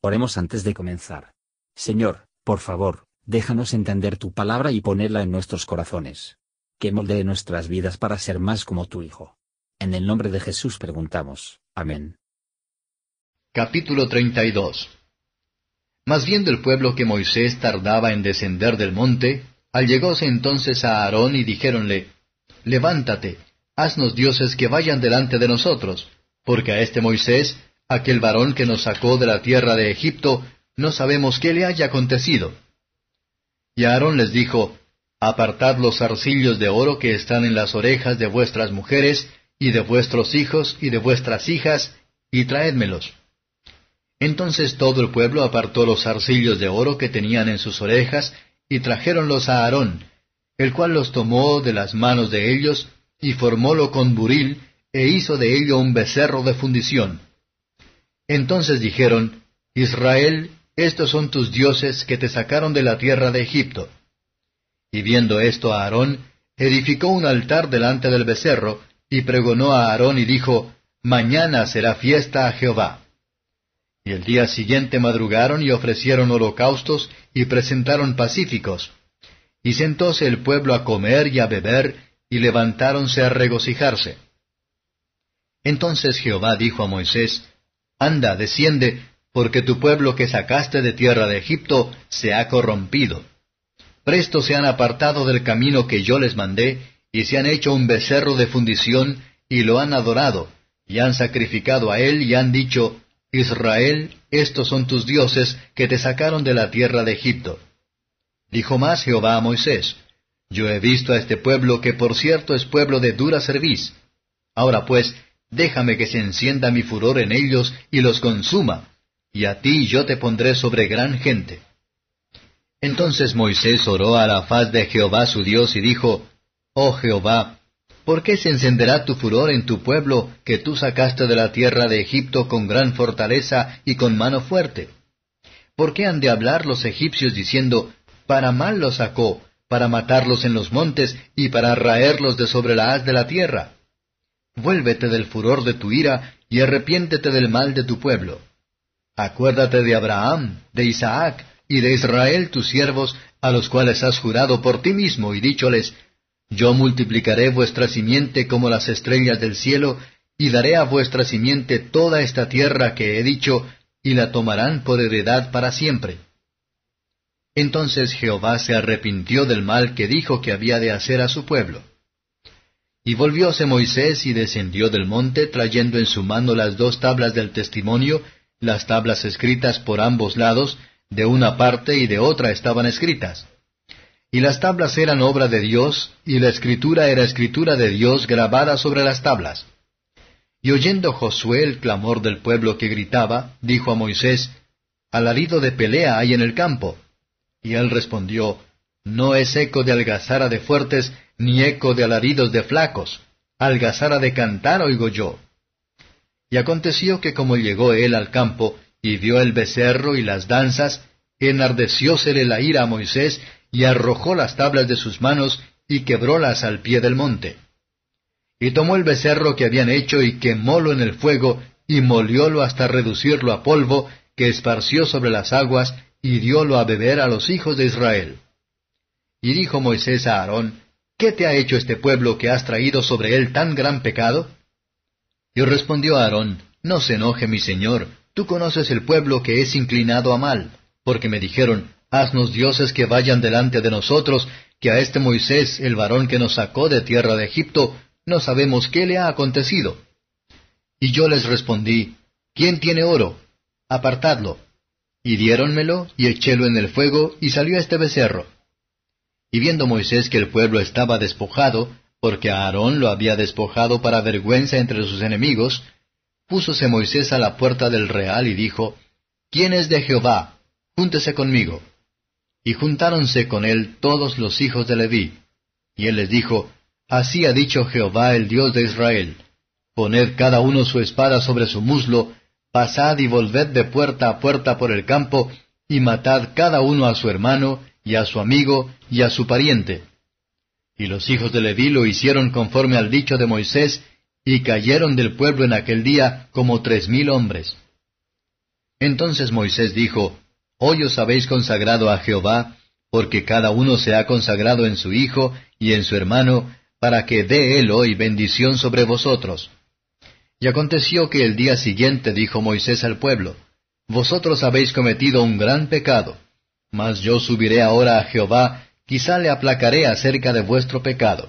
Oremos antes de comenzar. Señor, por favor, déjanos entender tu palabra y ponerla en nuestros corazones. Que moldee nuestras vidas para ser más como tu Hijo. En el nombre de Jesús preguntamos. Amén. Capítulo 32 Mas viendo el pueblo que Moisés tardaba en descender del monte, allegóse entonces a Aarón y dijéronle, Levántate, haznos dioses que vayan delante de nosotros, porque a este Moisés aquel varón que nos sacó de la tierra de Egipto, no sabemos qué le haya acontecido. Y Aarón les dijo, Apartad los arcillos de oro que están en las orejas de vuestras mujeres, y de vuestros hijos, y de vuestras hijas, y traédmelos. Entonces todo el pueblo apartó los arcillos de oro que tenían en sus orejas, y trajéronlos a Aarón, el cual los tomó de las manos de ellos, y formólo con buril, e hizo de ello un becerro de fundición. Entonces dijeron, Israel, estos son tus dioses que te sacaron de la tierra de Egipto. Y viendo esto a Aarón, edificó un altar delante del becerro, y pregonó a Aarón y dijo, Mañana será fiesta a Jehová. Y el día siguiente madrugaron y ofrecieron holocaustos y presentaron pacíficos. Y sentóse el pueblo a comer y a beber, y levantáronse a regocijarse. Entonces Jehová dijo a Moisés, Anda, desciende, porque tu pueblo que sacaste de tierra de Egipto se ha corrompido. Presto se han apartado del camino que yo les mandé, y se han hecho un becerro de fundición, y lo han adorado, y han sacrificado a él, y han dicho, Israel, estos son tus dioses que te sacaron de la tierra de Egipto. Dijo más Jehová a Moisés, Yo he visto a este pueblo que por cierto es pueblo de dura cerviz. Ahora pues, déjame que se encienda mi furor en ellos y los consuma, y a ti yo te pondré sobre gran gente. Entonces Moisés oró a la faz de Jehová su Dios y dijo, Oh Jehová, ¿por qué se encenderá tu furor en tu pueblo que tú sacaste de la tierra de Egipto con gran fortaleza y con mano fuerte? ¿Por qué han de hablar los egipcios diciendo, para mal los sacó, para matarlos en los montes y para raerlos de sobre la haz de la tierra? Vuélvete del furor de tu ira y arrepiéntete del mal de tu pueblo. Acuérdate de Abraham, de Isaac y de Israel tus siervos, a los cuales has jurado por ti mismo y dícholes, Yo multiplicaré vuestra simiente como las estrellas del cielo, y daré a vuestra simiente toda esta tierra que he dicho, y la tomarán por heredad para siempre. Entonces Jehová se arrepintió del mal que dijo que había de hacer a su pueblo. Y volvióse Moisés y descendió del monte trayendo en su mano las dos tablas del testimonio, las tablas escritas por ambos lados, de una parte y de otra estaban escritas. Y las tablas eran obra de Dios, y la escritura era escritura de Dios grabada sobre las tablas. Y oyendo Josué el clamor del pueblo que gritaba, dijo a Moisés, Alarido de pelea hay en el campo. Y él respondió, No es eco de algazara de fuertes, ni eco de alaridos de flacos, algazara de cantar oigo yo. Y aconteció que como llegó él al campo, y vio el becerro y las danzas, enardeciósele la ira a Moisés, y arrojó las tablas de sus manos, y quebrólas al pie del monte. Y tomó el becerro que habían hecho, y quemólo en el fuego, y moliólo hasta reducirlo a polvo, que esparció sobre las aguas, y diólo a beber a los hijos de Israel. Y dijo Moisés a Aarón, ¿Qué te ha hecho este pueblo que has traído sobre él tan gran pecado? Y respondió Aarón, No se enoje mi señor, tú conoces el pueblo que es inclinado a mal, porque me dijeron, Haznos dioses que vayan delante de nosotros, que a este Moisés, el varón que nos sacó de tierra de Egipto, no sabemos qué le ha acontecido. Y yo les respondí, ¿quién tiene oro? Apartadlo. Y diéronmelo, y echélo en el fuego, y salió este becerro. Y viendo Moisés que el pueblo estaba despojado, porque Aarón lo había despojado para vergüenza entre sus enemigos, púsose Moisés a la puerta del real y dijo, ¿Quién es de Jehová? Júntese conmigo. Y juntáronse con él todos los hijos de Leví. Y él les dijo, Así ha dicho Jehová el Dios de Israel, Poned cada uno su espada sobre su muslo, pasad y volved de puerta a puerta por el campo, y matad cada uno a su hermano, y a su amigo, y a su pariente. Y los hijos de Leví lo hicieron conforme al dicho de Moisés, y cayeron del pueblo en aquel día como tres mil hombres. Entonces Moisés dijo, Hoy os habéis consagrado a Jehová, porque cada uno se ha consagrado en su hijo y en su hermano, para que dé él hoy bendición sobre vosotros. Y aconteció que el día siguiente dijo Moisés al pueblo, Vosotros habéis cometido un gran pecado, mas yo subiré ahora a Jehová, quizá le aplacaré acerca de vuestro pecado.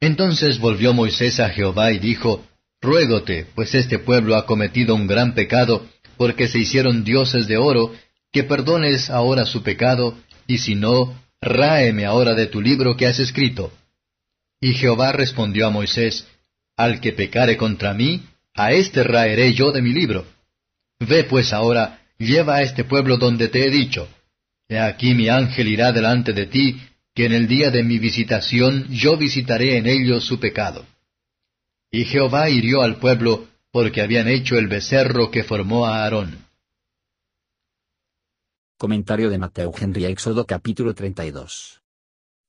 Entonces volvió Moisés a Jehová y dijo, Ruégote, pues este pueblo ha cometido un gran pecado, porque se hicieron dioses de oro, que perdones ahora su pecado, y si no, ráeme ahora de tu libro que has escrito. Y Jehová respondió a Moisés, Al que pecare contra mí, a éste raeré yo de mi libro. Ve pues ahora, lleva a este pueblo donde te he dicho. He aquí mi ángel irá delante de ti, que en el día de mi visitación yo visitaré en ellos su pecado. Y Jehová hirió al pueblo, porque habían hecho el becerro que formó a Aarón. Comentario de Mateo Henry Éxodo capítulo 32.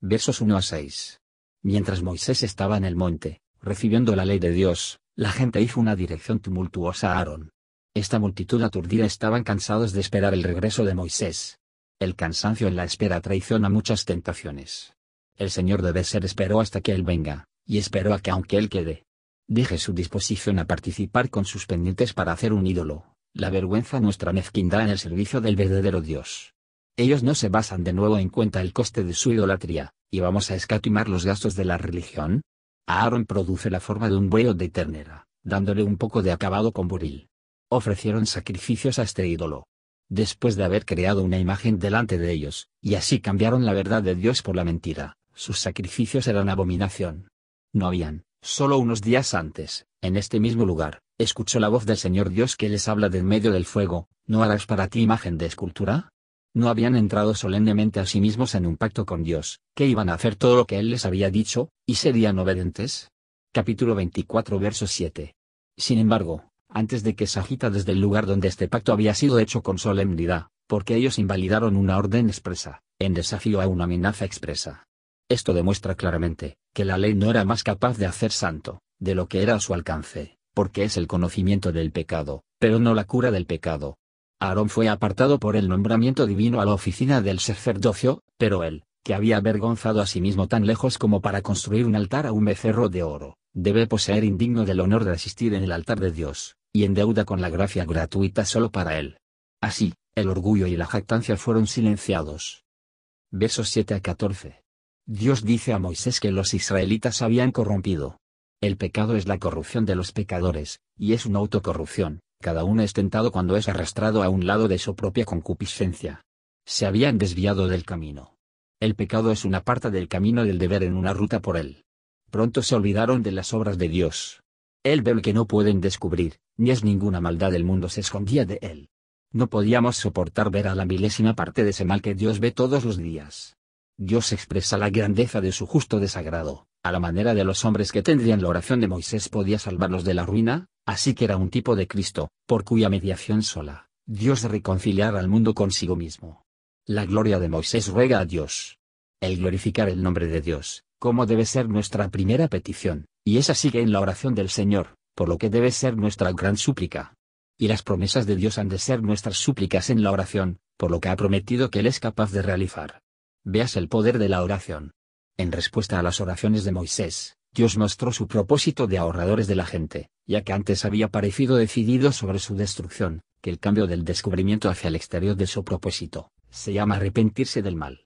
Versos 1 a 6. Mientras Moisés estaba en el monte, recibiendo la ley de Dios, la gente hizo una dirección tumultuosa a Aarón. Esta multitud aturdida estaban cansados de esperar el regreso de Moisés. El cansancio en la espera traiciona muchas tentaciones. El Señor debe ser esperó hasta que Él venga, y esperó a que aunque Él quede, deje su disposición a participar con sus pendientes para hacer un ídolo, la vergüenza nuestra mezquindad en el servicio del verdadero Dios. Ellos no se basan de nuevo en cuenta el coste de su idolatría, y vamos a escatimar los gastos de la religión. Aaron produce la forma de un buey de ternera, dándole un poco de acabado con buril. Ofrecieron sacrificios a este ídolo. Después de haber creado una imagen delante de ellos, y así cambiaron la verdad de Dios por la mentira, sus sacrificios eran abominación. No habían, Solo unos días antes, en este mismo lugar, escuchó la voz del Señor Dios que les habla del medio del fuego, ¿no harás para ti imagen de escultura? No habían entrado solemnemente a sí mismos en un pacto con Dios, que iban a hacer todo lo que Él les había dicho, y serían obedientes. Capítulo 24 verso 7. Sin embargo, antes de que se agita desde el lugar donde este pacto había sido hecho con solemnidad, porque ellos invalidaron una orden expresa, en desafío a una amenaza expresa. Esto demuestra claramente, que la ley no era más capaz de hacer santo, de lo que era a su alcance, porque es el conocimiento del pecado, pero no la cura del pecado. Aarón fue apartado por el nombramiento divino a la oficina del sacerdocio, pero él, que había avergonzado a sí mismo tan lejos como para construir un altar a un becerro de oro, debe poseer indigno del honor de asistir en el altar de Dios, y en deuda con la gracia gratuita solo para él. Así, el orgullo y la jactancia fueron silenciados. Versos 7 a 14. Dios dice a Moisés que los israelitas habían corrompido. El pecado es la corrupción de los pecadores, y es una autocorrupción, cada uno es tentado cuando es arrastrado a un lado de su propia concupiscencia. Se habían desviado del camino. El pecado es una parte del camino del deber en una ruta por él. Pronto se olvidaron de las obras de Dios. Él ve lo que no pueden descubrir, ni es ninguna maldad del mundo se escondía de él. No podíamos soportar ver a la milésima parte de ese mal que Dios ve todos los días. Dios expresa la grandeza de su justo desagrado, a la manera de los hombres que tendrían la oración de Moisés podía salvarlos de la ruina, así que era un tipo de Cristo, por cuya mediación sola, Dios reconciliar al mundo consigo mismo. La gloria de Moisés ruega a Dios. El glorificar el nombre de Dios, como debe ser nuestra primera petición, y esa sigue en la oración del Señor, por lo que debe ser nuestra gran súplica. Y las promesas de Dios han de ser nuestras súplicas en la oración, por lo que ha prometido que Él es capaz de realizar. Veas el poder de la oración. En respuesta a las oraciones de Moisés, Dios mostró su propósito de ahorradores de la gente, ya que antes había parecido decidido sobre su destrucción, que el cambio del descubrimiento hacia el exterior de su propósito, se llama arrepentirse del mal.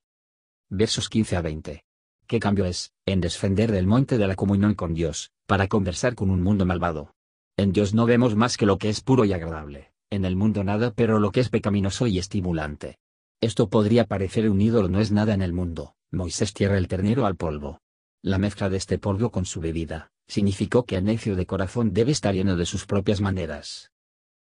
Versos 15 a 20. ¿Qué cambio es, en descender del monte de la comunión con Dios, para conversar con un mundo malvado? En Dios no vemos más que lo que es puro y agradable, en el mundo nada pero lo que es pecaminoso y estimulante. Esto podría parecer un ídolo no es nada en el mundo, Moisés tierra el ternero al polvo. La mezcla de este polvo con su bebida, significó que el necio de corazón debe estar lleno de sus propias maneras.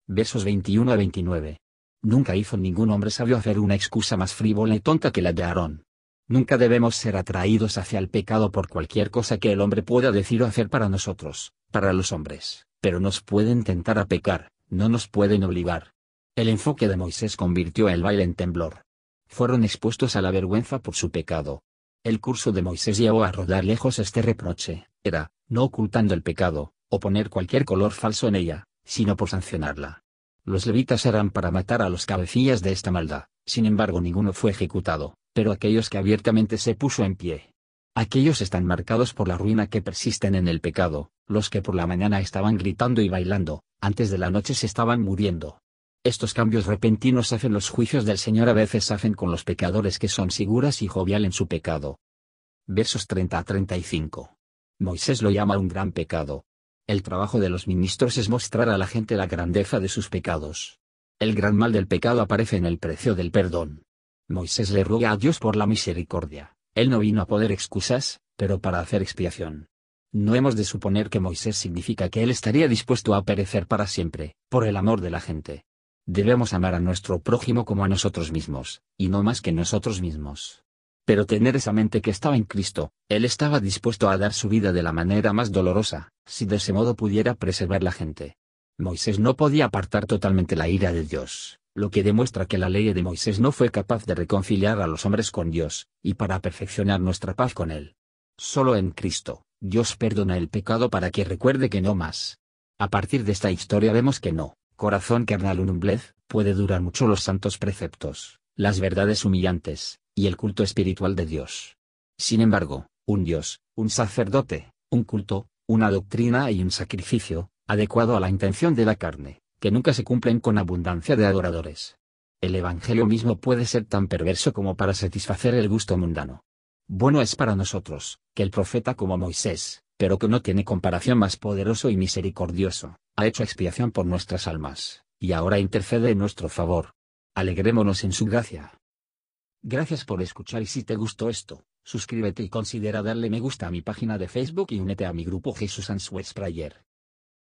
Versos 21 a 29. Nunca hizo ningún hombre sabio hacer una excusa más frívola y tonta que la de Aarón. Nunca debemos ser atraídos hacia el pecado por cualquier cosa que el hombre pueda decir o hacer para nosotros, para los hombres, pero nos pueden tentar a pecar, no nos pueden obligar. El enfoque de Moisés convirtió el baile en temblor. Fueron expuestos a la vergüenza por su pecado. El curso de Moisés llevó a rodar lejos este reproche, era, no ocultando el pecado, o poner cualquier color falso en ella, sino por sancionarla. Los levitas eran para matar a los cabecillas de esta maldad, sin embargo ninguno fue ejecutado, pero aquellos que abiertamente se puso en pie. Aquellos están marcados por la ruina que persisten en el pecado, los que por la mañana estaban gritando y bailando, antes de la noche se estaban muriendo. Estos cambios repentinos hacen los juicios del Señor a veces hacen con los pecadores que son seguras y jovial en su pecado. Versos 30 a 35. Moisés lo llama un gran pecado. El trabajo de los ministros es mostrar a la gente la grandeza de sus pecados. El gran mal del pecado aparece en el precio del perdón. Moisés le ruega a Dios por la misericordia. Él no vino a poder excusas, pero para hacer expiación. No hemos de suponer que Moisés significa que él estaría dispuesto a perecer para siempre, por el amor de la gente. Debemos amar a nuestro prójimo como a nosotros mismos, y no más que nosotros mismos. Pero tener esa mente que estaba en Cristo, Él estaba dispuesto a dar su vida de la manera más dolorosa, si de ese modo pudiera preservar la gente. Moisés no podía apartar totalmente la ira de Dios, lo que demuestra que la ley de Moisés no fue capaz de reconciliar a los hombres con Dios, y para perfeccionar nuestra paz con Él. Solo en Cristo, Dios perdona el pecado para que recuerde que no más. A partir de esta historia vemos que no, corazón carnal unumblez, puede durar mucho los santos preceptos, las verdades humillantes, y el culto espiritual de Dios. Sin embargo, un Dios, un sacerdote, un culto, una doctrina y un sacrificio, adecuado a la intención de la carne, que nunca se cumplen con abundancia de adoradores. El Evangelio mismo puede ser tan perverso como para satisfacer el gusto mundano. Bueno es para nosotros, que el profeta como Moisés, pero que no tiene comparación más poderoso y misericordioso, ha hecho expiación por nuestras almas, y ahora intercede en nuestro favor. Alegrémonos en su gracia. Gracias por escuchar y si te gustó esto, suscríbete y considera darle me gusta a mi página de Facebook y únete a mi grupo Jesús Answers Prayer.